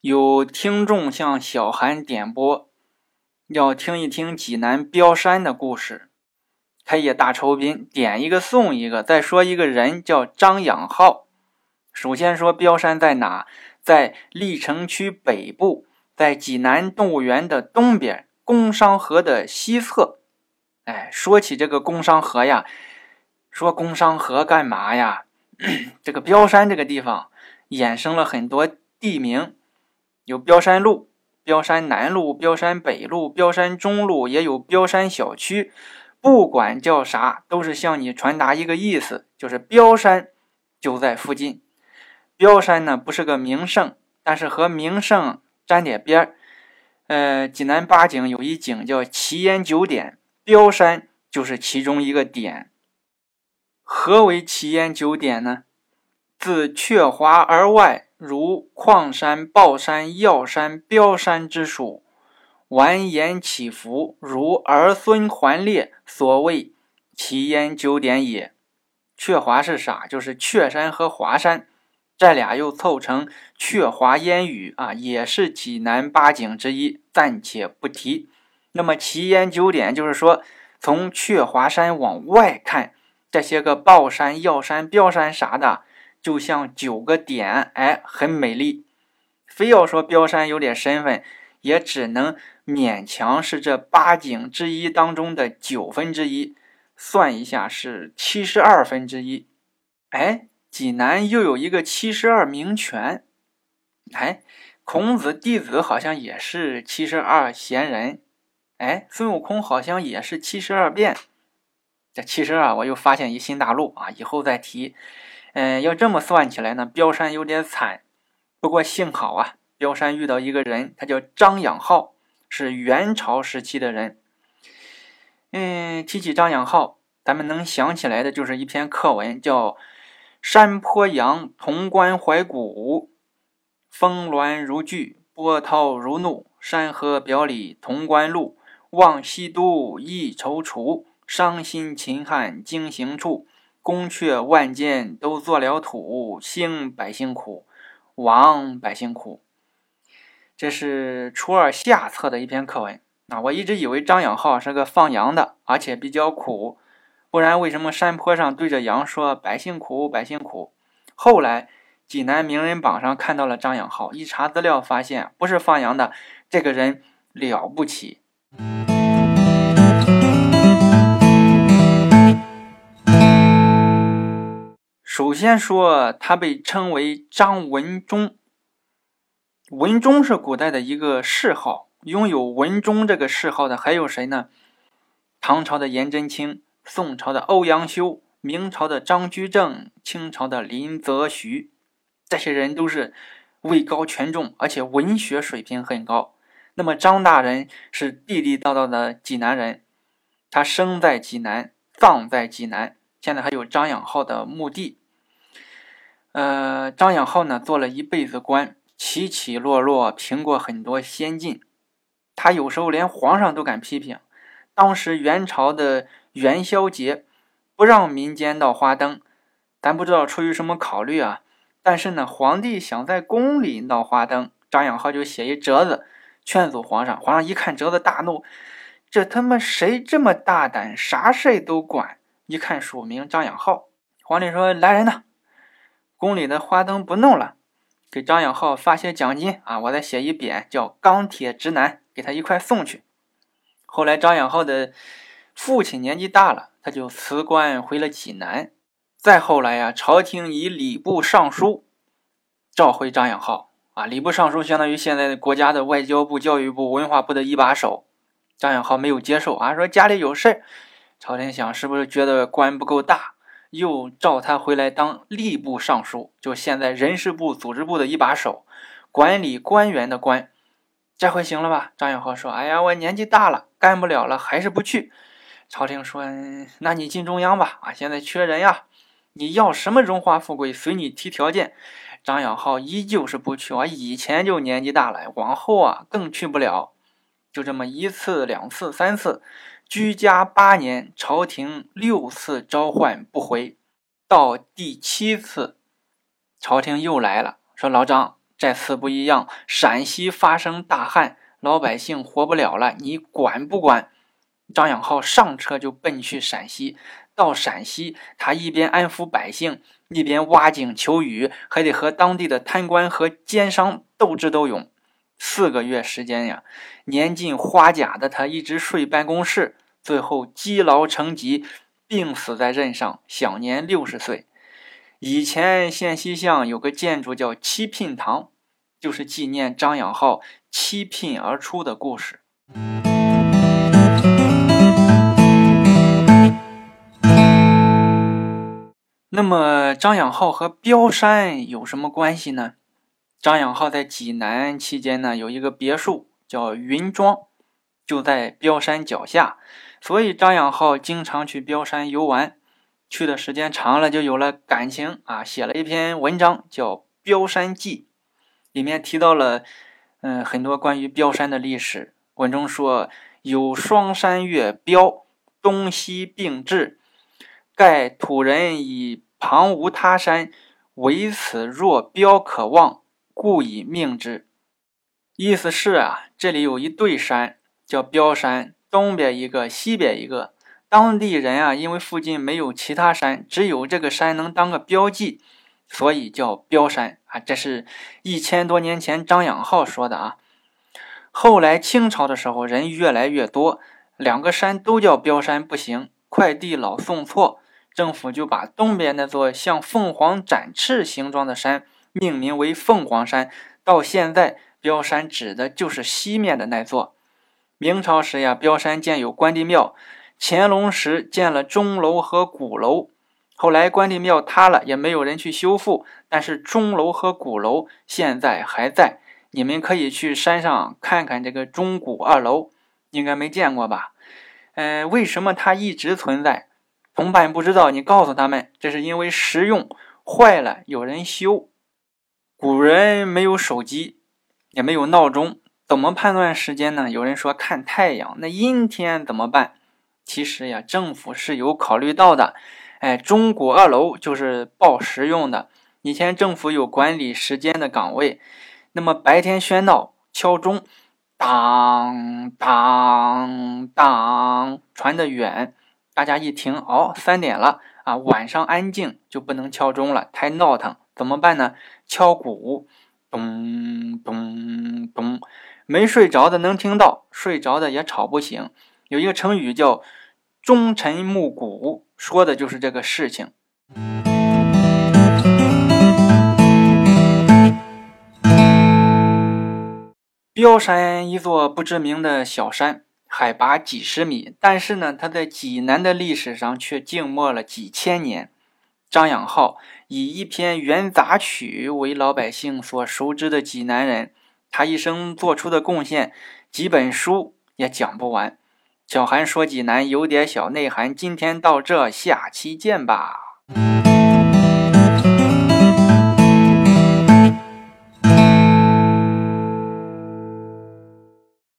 有听众向小韩点播，要听一听济南标山的故事。开业大酬宾，点一个送一个。再说一个人叫张养浩。首先说标山在哪？在历城区北部，在济南动物园的东边，工商河的西侧。哎，说起这个工商河呀，说工商河干嘛呀？这个标山这个地方衍生了很多地名，有标山路、标山南路、标山北路、标山中路，也有标山小区。不管叫啥，都是向你传达一个意思，就是标山就在附近。标山呢不是个名胜，但是和名胜沾点边儿。呃，济南八景有一景叫奇烟九点，标山就是其中一个点。何为奇烟九点呢？自鹊华而外，如矿山、豹山、药山、标山之属，蜿蜒起伏，如儿孙环列，所谓奇烟九点也。鹊华是啥？就是鹊山和华山。这俩又凑成鹊华烟雨啊，也是济南八景之一，暂且不提。那么奇烟九点，就是说从鹊华山往外看，这些个豹山、药山、标山啥的，就像九个点，哎，很美丽。非要说标山有点身份，也只能勉强是这八景之一当中的九分之一，算一下是七十二分之一。哎。济南又有一个七十二名泉，哎，孔子弟子好像也是七十二贤人，哎，孙悟空好像也是七十二变。这七十二，我又发现一新大陆啊！以后再提。嗯，要这么算起来呢，标山有点惨。不过幸好啊，标山遇到一个人，他叫张养浩，是元朝时期的人。嗯，提起张养浩，咱们能想起来的就是一篇课文，叫。山坡羊，潼关怀古，峰峦如聚，波涛如怒。山河表里潼关路，望西都忆踌躇。伤心秦汉经行处，宫阙万间都做了土。兴百姓苦，亡百姓苦。这是初二下册的一篇课文啊！我一直以为张养浩是个放羊的，而且比较苦。不然，为什么山坡上对着羊说“百姓苦，百姓苦”？后来济南名人榜上看到了张养浩，一查资料发现不是放羊的，这个人了不起。首先说，他被称为张文忠。文忠是古代的一个谥号，拥有文忠这个谥号的还有谁呢？唐朝的颜真卿。宋朝的欧阳修，明朝的张居正，清朝的林则徐，这些人都是位高权重，而且文学水平很高。那么张大人是地地道道的济南人，他生在济南，葬在济南，现在还有张养浩的墓地。呃，张养浩呢，做了一辈子官，起起落落，评过很多先进，他有时候连皇上都敢批评。当时元朝的。元宵节不让民间闹花灯，咱不知道出于什么考虑啊。但是呢，皇帝想在宫里闹花灯，张养浩就写一折子劝阻皇上。皇上一看折子大怒，这他妈谁这么大胆，啥事都管？一看署名张养浩，皇帝说来人呐，宫里的花灯不弄了，给张养浩发些奖金啊，我再写一匾叫钢铁直男，给他一块送去。后来张养浩的。父亲年纪大了，他就辞官回了济南。再后来呀，朝廷以礼部尚书召回张养浩啊。礼部尚书相当于现在的国家的外交部、教育部、文化部的一把手。张养浩没有接受啊，说家里有事儿。朝廷想是不是觉得官不够大，又召他回来当吏部尚书，就现在人事部、组织部的一把手，管理官员的官。这回行了吧？张养浩说：“哎呀，我年纪大了，干不了了，还是不去。”朝廷说：“那你进中央吧，啊，现在缺人呀！你要什么荣华富贵，随你提条件。”张养浩依旧是不去，我以前就年纪大了，往后啊更去不了。就这么一次、两次、三次，居家八年，朝廷六次召唤不回，到第七次，朝廷又来了，说：“老张，这次不一样，陕西发生大旱，老百姓活不了了，你管不管？张养浩上车就奔去陕西。到陕西，他一边安抚百姓，一边挖井求雨，还得和当地的贪官和奸商斗智斗勇。四个月时间呀，年近花甲的他一直睡办公室，最后积劳成疾，病死在任上，享年六十岁。以前县西巷有个建筑叫七聘堂，就是纪念张养浩七聘而出的故事。那么张养浩和彪山有什么关系呢？张养浩在济南期间呢，有一个别墅叫云庄，就在标山脚下，所以张养浩经常去标山游玩，去的时间长了就有了感情啊，写了一篇文章叫《标山记》，里面提到了嗯很多关于标山的历史。文中说有双山岳标，东西并峙，盖土人以。旁无他山，唯此若标可望，故以命之。意思是啊，这里有一对山，叫标山，东边一个，西边一个。当地人啊，因为附近没有其他山，只有这个山能当个标记，所以叫标山啊。这是一千多年前张养浩说的啊。后来清朝的时候，人越来越多，两个山都叫标山不行，快递老送错。政府就把东边那座像凤凰展翅形状的山命名为凤凰山。到现在，标山指的就是西面的那座。明朝时呀，标山建有关帝庙；乾隆时建了钟楼和鼓楼。后来关帝庙塌了，也没有人去修复，但是钟楼和鼓楼现在还在。你们可以去山上看看这个钟鼓二楼，应该没见过吧？嗯，为什么它一直存在？同伴不知道，你告诉他们，这是因为实用，坏了有人修。古人没有手机，也没有闹钟，怎么判断时间呢？有人说看太阳，那阴天怎么办？其实呀，政府是有考虑到的。哎，钟鼓二楼就是报时用的。以前政府有管理时间的岗位，那么白天喧闹敲钟，当当当，传得远。大家一听，哦，三点了啊！晚上安静就不能敲钟了，太闹腾，怎么办呢？敲鼓，咚咚咚，没睡着的能听到，睡着的也吵不醒。有一个成语叫“忠臣暮鼓”，说的就是这个事情。彪山，一座不知名的小山。海拔几十米，但是呢，他在济南的历史上却静默了几千年。张养浩以一篇元杂曲为老百姓所熟知的济南人，他一生做出的贡献，几本书也讲不完。小韩说济南有点小内涵，今天到这，下期见吧。